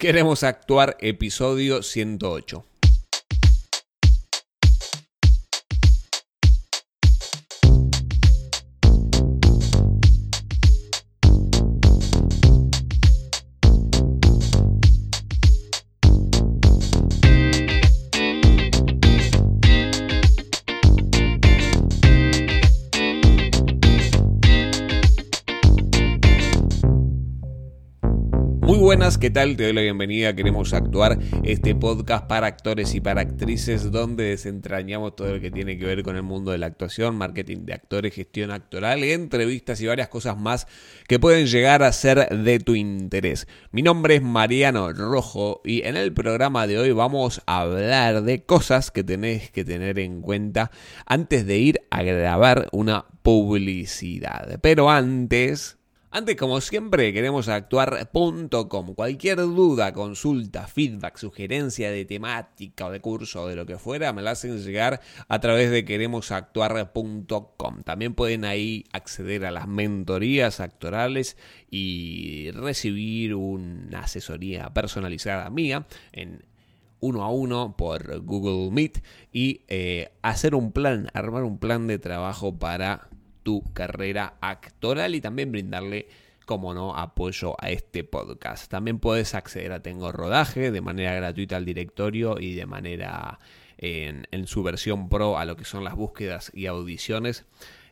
Queremos actuar, episodio 108. ¿Qué tal? Te doy la bienvenida. Queremos actuar este podcast para actores y para actrices donde desentrañamos todo lo que tiene que ver con el mundo de la actuación, marketing de actores, gestión actoral, entrevistas y varias cosas más que pueden llegar a ser de tu interés. Mi nombre es Mariano Rojo y en el programa de hoy vamos a hablar de cosas que tenés que tener en cuenta antes de ir a grabar una publicidad. Pero antes antes, como siempre, queremos actuar.com. Cualquier duda, consulta, feedback, sugerencia de temática o de curso o de lo que fuera, me la hacen llegar a través de queremosactuar.com. También pueden ahí acceder a las mentorías actorales y recibir una asesoría personalizada mía en uno a uno por Google Meet y eh, hacer un plan, armar un plan de trabajo para tu carrera actoral y también brindarle como no, apoyo a este podcast. También puedes acceder a Tengo Rodaje de manera gratuita al directorio y de manera en, su versión pro a lo que son las búsquedas y audiciones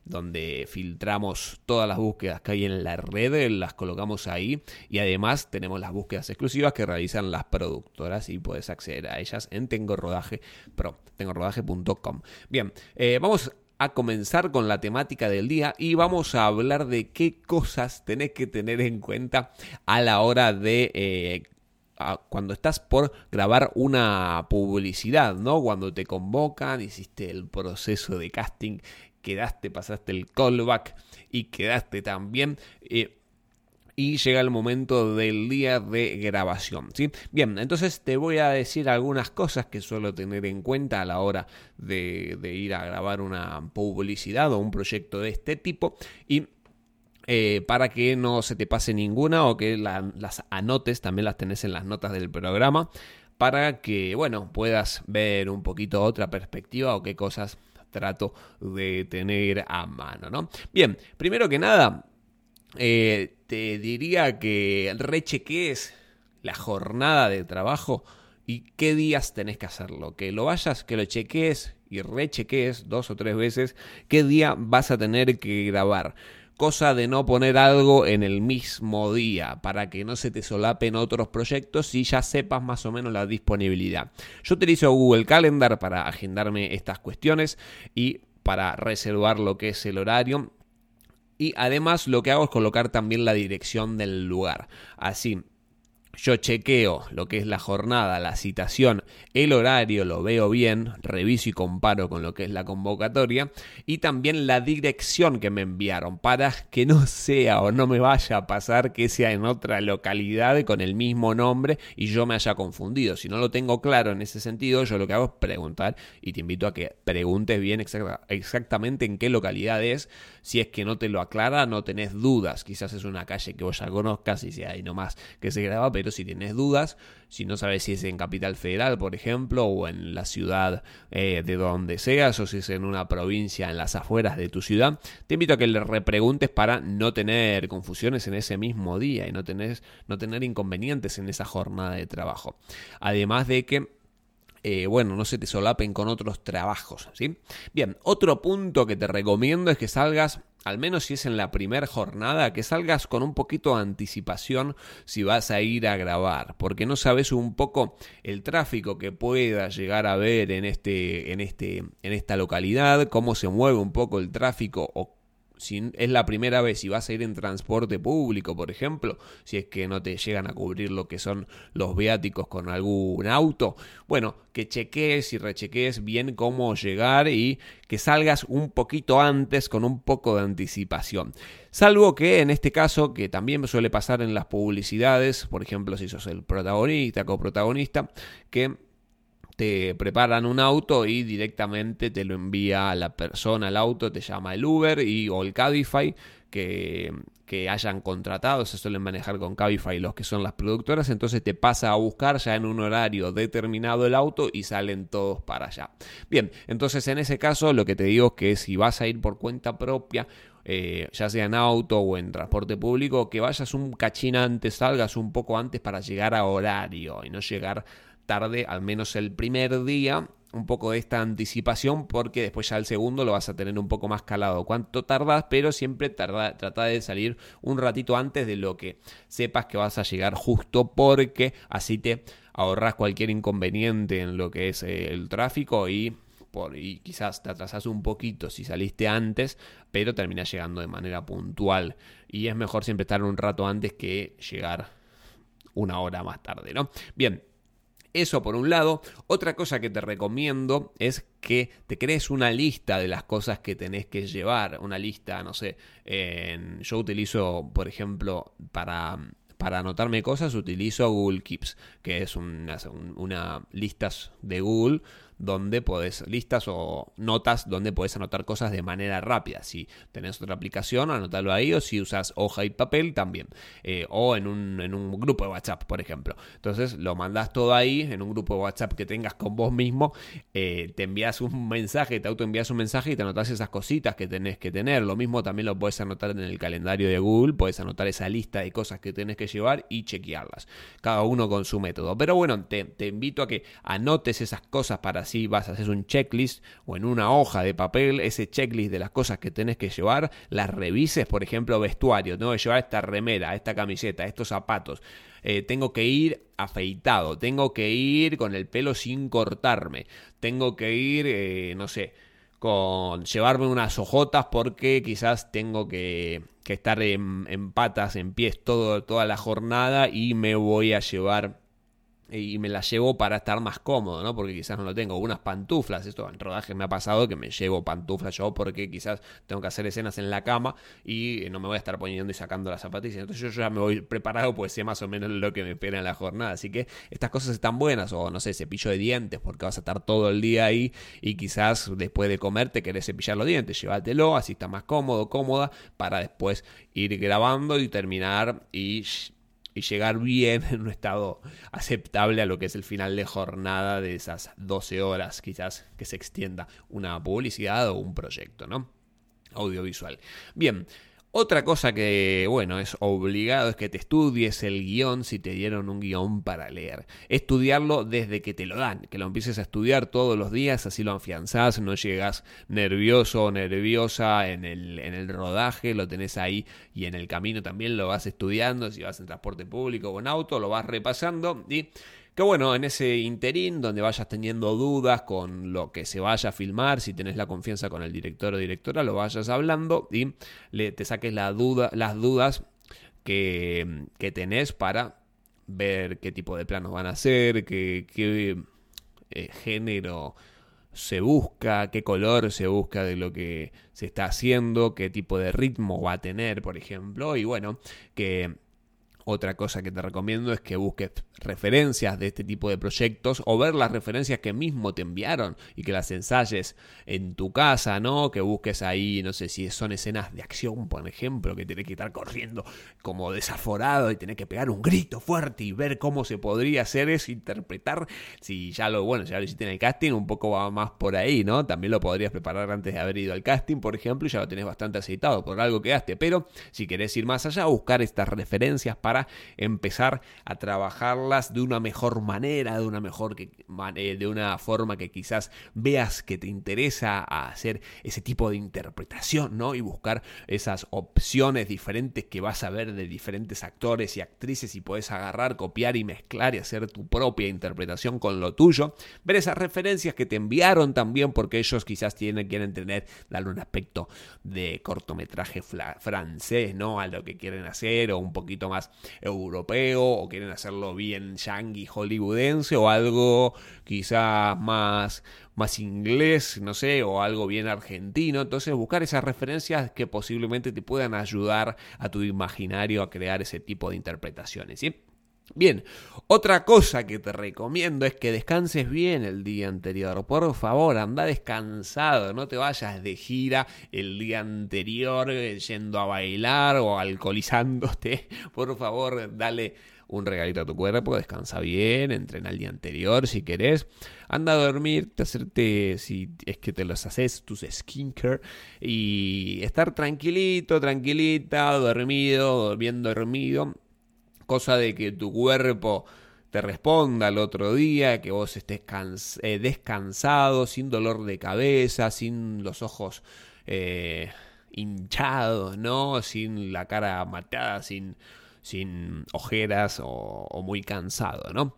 donde filtramos todas las búsquedas que hay en la red, las colocamos ahí y además tenemos las búsquedas exclusivas que realizan las productoras y puedes acceder a ellas en Tengo Rodaje Pro, tengorodaje.com. Bien, eh, vamos a comenzar con la temática del día y vamos a hablar de qué cosas tenés que tener en cuenta a la hora de... Eh, cuando estás por grabar una publicidad, ¿no? Cuando te convocan, hiciste el proceso de casting, quedaste, pasaste el callback y quedaste también. Eh, y llega el momento del día de grabación. ¿sí? Bien, entonces te voy a decir algunas cosas que suelo tener en cuenta a la hora de, ir a grabar una publicidad o un proyecto de este tipo y eh, para que no se te pase ninguna o que las anotes, también las tenés en las notas del programa, para que, bueno, puedas ver un poquito otra perspectiva o qué cosas trato de tener a mano, ¿no? Bien, primero que nada, eh, te diría que recheques la jornada de trabajo y qué días tenés que hacerlo. Que lo vayas, que lo cheques y recheques dos o tres veces qué día vas a tener que grabar. Cosa de no poner algo en el mismo día para que no se te solapen otros proyectos y ya sepas más o menos la disponibilidad. Yo utilizo Google Calendar para agendarme estas cuestiones y para reservar lo que es el horario y además lo que hago es colocar también la dirección del lugar. Así, yo chequeo lo que es la jornada, la citación, el horario, lo veo bien, reviso y comparo con lo que es la convocatoria y también la dirección que me enviaron para que no sea o no me vaya a pasar que sea en otra localidad con el mismo nombre y yo me haya confundido. Si no lo tengo claro en ese sentido, yo lo que hago es preguntar y te invito a que preguntes bien exactamente en qué localidad es. Si es que no te lo aclara, no tenés dudas. Quizás es una calle que vos ya conozcas y sea ahí nomás que se graba, pero si tienes dudas, si no sabes si es en Capital Federal, por ejemplo, o en la ciudad eh, de donde seas, o si es en una provincia en las afueras de tu ciudad, te invito a que le repreguntes para no tener confusiones en ese mismo día y no, no tener inconvenientes en esa jornada de trabajo. Además de que eh, bueno, no se te solapen con otros trabajos, ¿sí? Bien, otro punto que te recomiendo es que salgas, al menos si es en la primera jornada, que salgas con un poquito de anticipación si vas a ir a grabar, porque no sabes un poco el tráfico que pueda llegar a haber en este, en este, en esta localidad, cómo se mueve un poco el tráfico o si es la primera vez y vas a ir en transporte público, por ejemplo, si es que no te llegan a cubrir lo que son los viáticos con algún auto, bueno, que cheques y recheques bien cómo llegar y que salgas un poquito antes con un poco de anticipación. Salvo que en este caso, que también suele pasar en las publicidades, por ejemplo, si sos el protagonista, coprotagonista, que te preparan un auto y directamente te lo envía a la persona, el auto, te llama el Uber y, o el Cabify, que que hayan contratado, se suelen manejar con Cabify los que son las productoras, entonces te pasa a buscar ya en un horario determinado el auto y salen todos para allá. Bien, entonces en ese caso lo que te digo es que si vas a ir por cuenta propia, eh, ya sea en auto o en transporte público, que vayas un cachín antes, salgas un poco antes para llegar a horario y no llegar tarde, al menos el primer día, un poco de esta anticipación porque después ya el segundo lo vas a tener un poco más calado. ¿Cuánto tardas? Pero siempre trata de salir un ratito antes de lo que sepas que vas a llegar justo porque así te ahorras cualquier inconveniente en lo que es eh, el tráfico y por, quizás te atrasas un poquito si saliste antes, pero terminas llegando de manera puntual. Y es mejor siempre estar un rato antes que llegar una hora más tarde, ¿no? Bien, eso por un lado. Otra cosa que te recomiendo es que te crees una lista de las cosas que tenés que llevar. Una lista, no sé, yo utilizo, por ejemplo, para, para anotarme cosas, utilizo Google Keeps, que es una, una listas de Google donde podés, listas o notas donde podés anotar cosas de manera rápida. Si tenés otra aplicación, anótalo ahí, o si usas hoja y papel también. Eh, o en un, en un grupo de WhatsApp, por ejemplo. Entonces lo mandás todo ahí, en un grupo de WhatsApp que tengas con vos mismo, eh, te envías un mensaje, te autoenvías un mensaje y te anotás esas cositas que tenés que tener. Lo mismo también lo puedes anotar en el calendario de Google, puedes anotar esa lista de cosas que tenés que llevar y chequearlas. Cada uno con su método. Pero bueno, te, te invito a que anotes esas cosas para así vas a hacer un checklist o en una hoja de papel ese checklist de las cosas que tenés que llevar, las revises, por ejemplo, vestuario, tengo que llevar esta remera, esta camiseta, estos zapatos, eh, tengo que ir afeitado, tengo que ir con el pelo sin cortarme, tengo que ir, eh, no sé, con llevarme unas hojotas porque quizás tengo que, estar en, en, patas, en pies todo, toda la jornada y me voy a llevar y me la llevo para estar más cómodo, ¿no? Porque quizás no lo tengo. Unas pantuflas, esto en rodaje me ha pasado que me llevo pantuflas yo porque quizás tengo que hacer escenas en la cama y no me voy a estar poniendo y sacando las zapatillas. Entonces yo ya me voy preparado, pues sé más o menos lo que me espera en la jornada. Así que estas cosas están buenas, o no sé, cepillo de dientes, porque vas a estar todo el día ahí y quizás después de comer te querés cepillar los dientes. Llévatelo, así está más cómodo, cómoda, para después ir grabando y terminar y y llegar bien en un estado aceptable a lo que es el final de jornada de esas 12 horas, quizás que se extienda una publicidad o un proyecto, ¿no? Audiovisual. Bien, otra cosa que, bueno, es obligado es que te estudies el guion si te dieron un guion para leer. Estudiarlo desde que te lo dan, que lo empieces a estudiar todos los días, así lo afianzás, no llegas nervioso o nerviosa en el, en el rodaje, lo tenés ahí y en el camino también lo vas estudiando, si vas en transporte público o en auto, lo vas repasando y que bueno, en ese interín donde vayas teniendo dudas con lo que se vaya a filmar, si tenés la confianza con el director o directora, lo vayas hablando y le, te saques las dudas que, que tenés para ver qué tipo de planos van a hacer, qué, qué eh, género se busca, qué color se busca de lo que se está haciendo, qué tipo de ritmo va a tener, por ejemplo, y bueno, que otra cosa que te recomiendo es que busques referencias de este tipo de proyectos o ver las referencias que mismo te enviaron y que las ensayes en tu casa, ¿no? Que busques ahí, no sé si son escenas de acción, por ejemplo, que tenés que estar corriendo como desaforado y tenés que pegar un grito fuerte y ver cómo se podría hacer eso, interpretar. Si ya lo, bueno, ya lo hiciste en el casting, un poco va más por ahí, ¿no? También lo podrías preparar antes de haber ido al casting, por ejemplo, y ya lo tenés bastante aceitado, por algo que quedaste. Pero si querés ir más allá, buscar estas referencias para empezar a trabajarlas de una mejor manera, de una mejor que, de una forma que quizás veas que te interesa hacer ese tipo de interpretación, ¿no? Y buscar esas opciones diferentes que vas a ver de diferentes actores y actrices y puedes agarrar, copiar y mezclar y hacer tu propia interpretación con lo tuyo. Ver esas referencias que te enviaron también porque ellos quizás tienen, quieren tener, darle un aspecto de cortometraje francés, ¿no? A lo que quieren hacer o un poquito más europeo o quieren hacerlo bien yankee hollywoodense o algo quizás más más inglés, no sé, o algo bien argentino. Entonces buscar esas referencias que posiblemente te puedan ayudar a tu imaginario a crear ese tipo de interpretaciones, ¿sí? Bien, otra cosa que te recomiendo es que descanses bien el día anterior. Por favor, anda descansado, no te vayas de gira el día anterior eh, yendo a bailar o alcoholizándote. Por favor, dale un regalito a tu cuerpo, descansa bien, entrena el día anterior si querés, anda a dormir, te hacerte, si es que te los haces, tus skincare y estar tranquilito, tranquilita, dormido, bien dormido, cosa de que tu cuerpo te responda al otro día, que vos estés eh, descansado, sin dolor de cabeza, sin los ojos eh, hinchados, ¿no? Sin la cara matada, sin sin ojeras o, muy cansado, ¿no?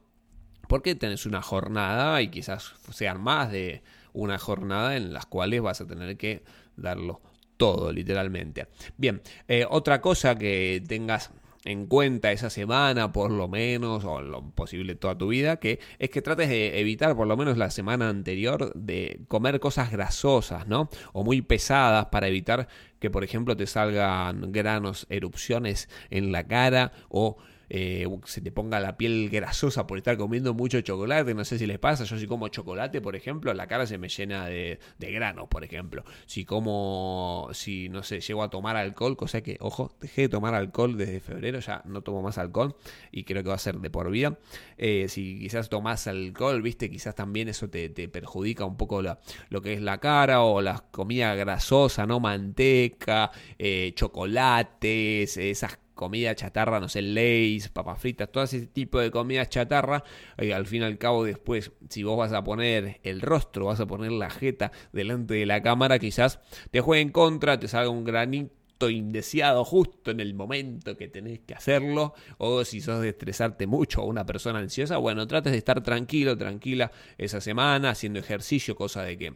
Porque tenés una jornada y quizás sean más de una jornada en las cuales vas a tener que darlo todo, literalmente. Bien, eh, otra cosa que tengas en cuenta esa semana, por lo menos, o lo posible toda tu vida, que es que trates de evitar, por lo menos la semana anterior, de comer cosas grasosas, ¿no? O muy pesadas para evitar que, por ejemplo, te salgan granos, erupciones en la cara o eh, se te ponga la piel grasosa por estar comiendo mucho chocolate. No sé si les pasa. Yo si como chocolate, por ejemplo, la cara se me llena de, de granos, por ejemplo. Si como, si no sé, llego a tomar alcohol, cosa que, ojo, dejé de tomar alcohol desde febrero, ya no tomo más alcohol y creo que va a ser de por vida. Eh, si quizás tomas alcohol, viste, quizás también eso te, perjudica un poco lo que es la cara o la comida grasosa, ¿no? Manteca, eh, chocolates, esas comida chatarra, no sé, leis, papas fritas, todo ese tipo de comida chatarra, y al fin y al cabo después, si vos vas a poner el rostro, vas a poner la jeta delante de la cámara, quizás te juegue en contra, te salga un granito indeseado justo en el momento que tenés que hacerlo, o si sos de estresarte mucho o una persona ansiosa, bueno, trates de estar tranquilo, tranquila esa semana, haciendo ejercicio, cosa de que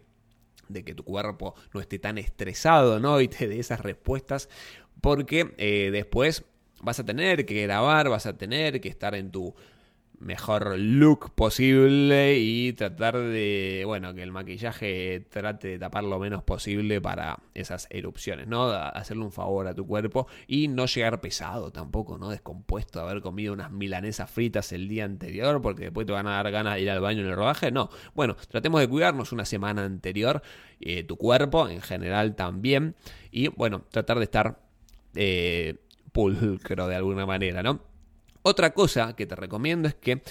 de que tu cuerpo no esté tan estresado, ¿no? Y te dé esas respuestas, porque eh, después vas a tener que grabar, vas a tener que estar en tu mejor look posible y tratar de, bueno, que el maquillaje trate de tapar lo menos posible para esas erupciones, ¿no? Hacerle un favor a tu cuerpo y no llegar pesado tampoco, ¿no? Descompuesto, haber comido unas milanesas fritas el día anterior porque después te van a dar ganas de ir al baño en el rodaje, no. Bueno, tratemos de cuidarnos una semana anterior, eh, tu cuerpo en general también y, bueno, tratar de estar... Eh, pulcro de alguna manera, ¿no? Otra cosa que te recomiendo es que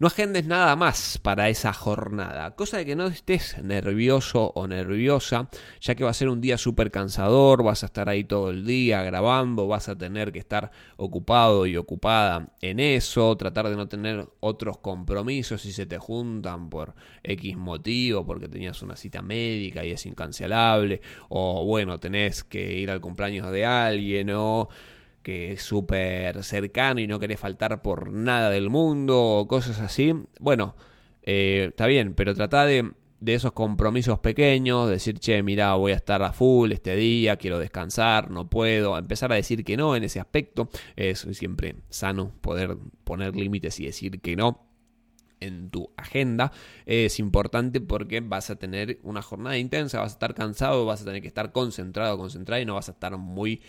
no agendes nada más para esa jornada, cosa de que no estés nervioso o nerviosa, ya que va a ser un día súper cansador, vas a estar ahí todo el día grabando, vas a tener que estar ocupado y ocupada en eso, tratar de no tener otros compromisos si se te juntan por X motivo, porque tenías una cita médica y es incancelable, o bueno, tenés que ir al cumpleaños de alguien, o que es súper cercano y no querés faltar por nada del mundo o cosas así, bueno, eh, está bien, pero trata de, de esos compromisos pequeños, decir, che, mira, voy a estar a full este día, quiero descansar, no puedo, empezar a decir que no en ese aspecto, es siempre sano poder poner límites y decir que no en tu agenda. Es importante porque vas a tener una jornada intensa, vas a estar cansado, vas a tener que estar concentrado, concentrado y no vas a estar muy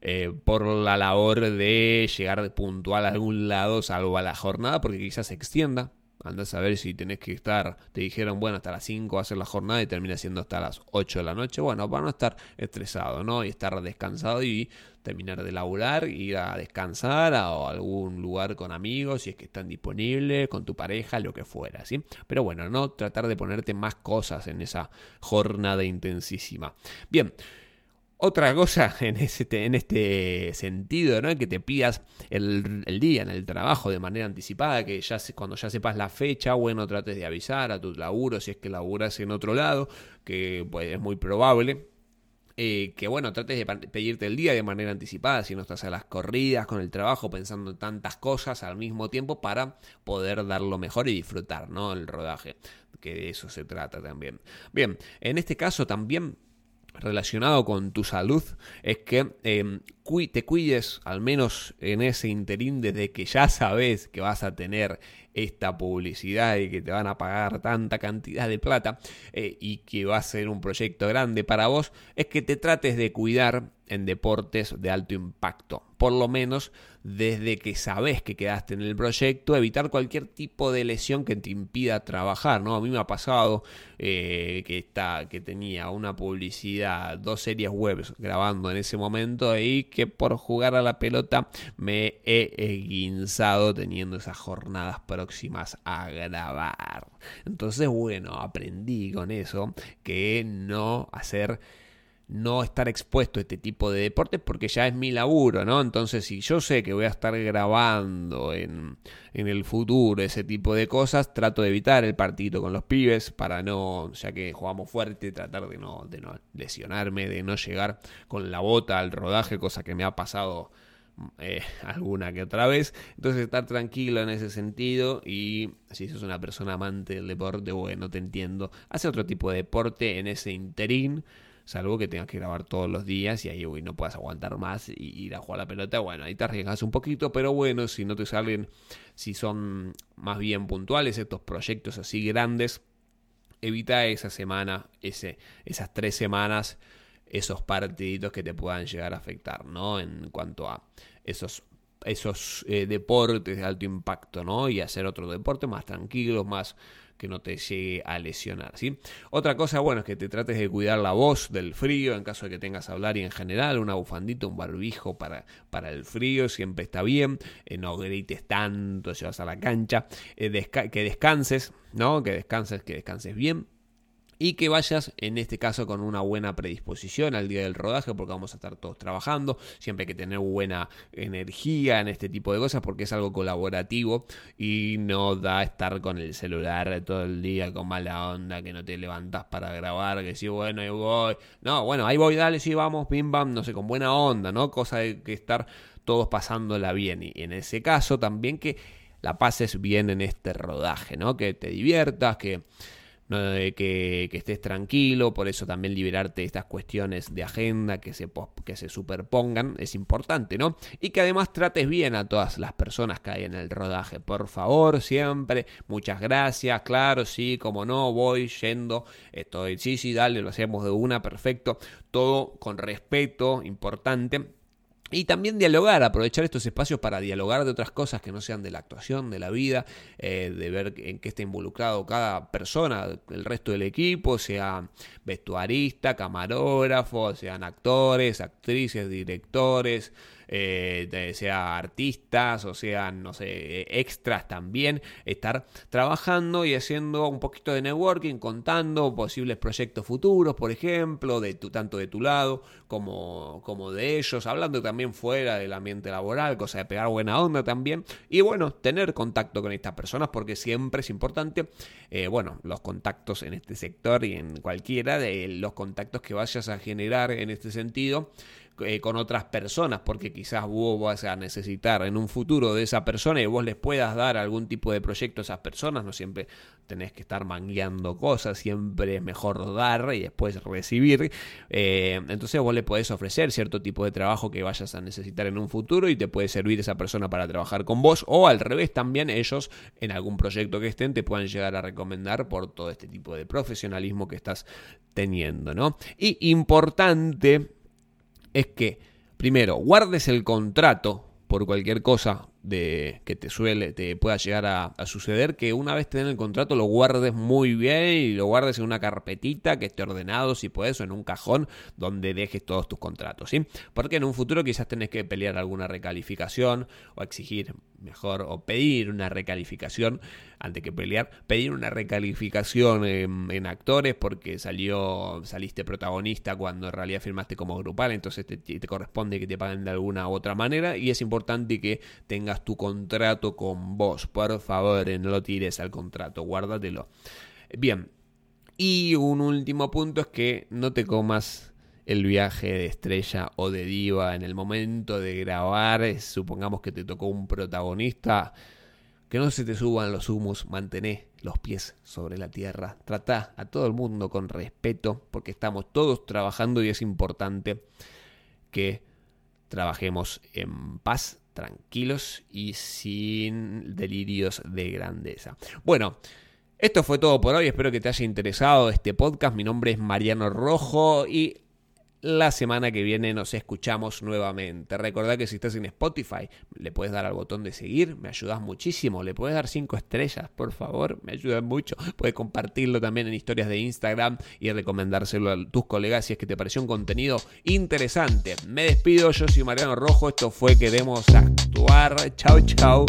eh, por la labor de llegar puntual a algún lado, salvo a la jornada, porque quizás se extienda. Andas a ver si tenés que estar, te dijeron, bueno, hasta las 5 va a ser la jornada y termina siendo hasta las 8 de la noche. Bueno, para no estar estresado, ¿no? Y estar descansado y terminar de laburar, ir a descansar a algún lugar con amigos, si es que están disponibles, con tu pareja, lo que fuera, ¿sí? Pero bueno, no tratar de ponerte más cosas en esa jornada intensísima. Bien. Otra cosa en, ese, en este sentido, ¿no? Que te pidas el, día en el trabajo de manera anticipada, que ya cuando ya sepas la fecha, bueno, trates de avisar a tu laburo si es que laburas en otro lado, que pues, es muy probable. Eh, que bueno, trates de pedirte el día de manera anticipada, si no estás a las corridas con el trabajo, pensando en tantas cosas al mismo tiempo para poder dar lo mejor y disfrutar, ¿no? El rodaje, que de eso se trata también. Bien, en este caso también relacionado con tu salud es que em, te cuides al menos en ese interín desde que ya sabes que vas a tener esta publicidad y que te van a pagar tanta cantidad de plata eh, y que va a ser un proyecto grande para vos, es que te trates de cuidar en deportes de alto impacto. Por lo menos desde que sabes que quedaste en el proyecto, evitar cualquier tipo de lesión que te impida trabajar. ¿no? A mí me ha pasado eh, que, está, que tenía una publicidad, dos series web grabando en ese momento y que por jugar a la pelota me he guinzado teniendo esas jornadas próximas a grabar. Entonces, bueno, aprendí con eso que no hacer no estar expuesto a este tipo de deportes porque ya es mi laburo, ¿no? Entonces, si yo sé que voy a estar grabando en, en, el futuro ese tipo de cosas, trato de evitar el partido con los pibes para no, ya que jugamos fuerte, tratar de no, de no lesionarme, de no llegar con la bota al rodaje, cosa que me ha pasado eh, alguna que otra vez. Entonces estar tranquilo en ese sentido y si sos una persona amante del deporte, bueno, te entiendo. Hace otro tipo de deporte en ese interín salvo que tengas que grabar todos los días y ahí no puedas aguantar más y ir a jugar la pelota, bueno, ahí te arriesgas un poquito, pero bueno, si no te salen, si son más bien puntuales estos proyectos así grandes, evita esa semana, ese, esas tres semanas, esos partiditos que te puedan llegar a afectar, ¿no? En cuanto a esos esos eh, deportes de alto impacto, ¿no? Y hacer otro deporte más tranquilo, más que no te llegue a lesionar. ¿sí? Otra cosa, bueno, es que te trates de cuidar la voz del frío en caso de que tengas a hablar y en general una bufandita, un barbijo para, para el frío, siempre está bien. Eh, no grites tanto si vas a la cancha. Eh, que descanses, ¿no? Que descanses, que descanses bien y que vayas en este caso con una buena predisposición al día del rodaje porque vamos a estar todos trabajando, siempre hay que tener buena energía en este tipo de cosas porque es algo colaborativo y no da estar con el celular todo el día con mala onda, que no te levantas para grabar, que sí, bueno, ahí voy, no, bueno, ahí voy, dale, sí, vamos, pim, bam, no sé, con buena onda, ¿no? Cosa de que estar todos pasándola bien y en ese caso también que la pases bien en este rodaje, ¿no? Que te diviertas, que que, estés tranquilo, por eso también liberarte de estas cuestiones de agenda que se, que se superpongan es importante, ¿no? Y que además trates bien a todas las personas que hay en el rodaje, por favor, siempre, muchas gracias, claro, sí, como no, voy yendo, estoy, sí, sí, dale, lo hacemos de una, perfecto, todo con respeto, importante y también dialogar, aprovechar estos espacios para dialogar de otras cosas que no sean de la actuación, de la vida, eh, de ver en qué está involucrado cada persona, el resto del equipo, sea vestuarista, camarógrafo, sean actores, actrices, directores, eh, sea artistas o sean, no sé, extras también, estar trabajando y haciendo un poquito de networking, contando posibles proyectos futuros, por ejemplo, de tu, tanto de tu lado como, como de ellos, hablando también fuera del ambiente laboral, cosa de pegar buena onda también, y bueno, tener contacto con estas personas porque siempre es importante, eh, bueno, los contactos en este sector y en cualquiera de los contactos que vayas a generar en este sentido, eh, con otras personas, porque quizás vos vas a necesitar en un futuro de esa persona y vos les puedas dar algún tipo de proyecto a esas personas, no siempre tenés que estar mangueando cosas, siempre es mejor dar y después recibir, eh, entonces vos le podés ofrecer cierto tipo de trabajo que vayas a necesitar en un futuro y te puede servir esa persona para trabajar con vos o al revés también ellos en algún proyecto que estén te puedan llegar a recomendar por todo este tipo de profesionalismo que estás teniendo, ¿no? Y importante es que, primero, guardes el contrato por cualquier cosa de que te suele, te pueda llegar a, suceder, que una vez te den el contrato lo guardes muy bien y lo guardes en una carpetita que esté ordenado, si puedes, o en un cajón donde dejes todos tus contratos, ¿sí? Porque en un futuro quizás tenés que pelear alguna recalificación o exigir mejor o pedir una recalificación antes que pelear, pedir una recalificación en, actores porque salió saliste protagonista cuando en realidad firmaste como grupal, entonces te, te corresponde que te paguen de alguna u otra manera y es importante que tengas tu contrato con vos. Por favor, no lo tires al contrato, guárdatelo. Bien, y un último punto es que no te comas el viaje de estrella o de diva en el momento de grabar. Supongamos que te tocó un protagonista. Que no se te suban los humos, mantené los pies sobre la tierra. Trata a todo el mundo con respeto porque estamos todos trabajando y es importante que trabajemos en paz tranquilos y sin delirios de grandeza. Bueno, esto fue todo por hoy, espero que te haya interesado este podcast. Mi nombre es Mariano Rojo y la semana que viene nos escuchamos nuevamente. Recordá que si estás en Spotify, le puedes dar al botón de seguir, me ayudas muchísimo. Le puedes dar 5 estrellas, por favor, me ayudan mucho. Puedes compartirlo también en historias de Instagram y recomendárselo a tus colegas si es que te pareció un contenido interesante. Me despido, yo soy Mariano Rojo, esto fue Queremos Actuar. Chau, chau.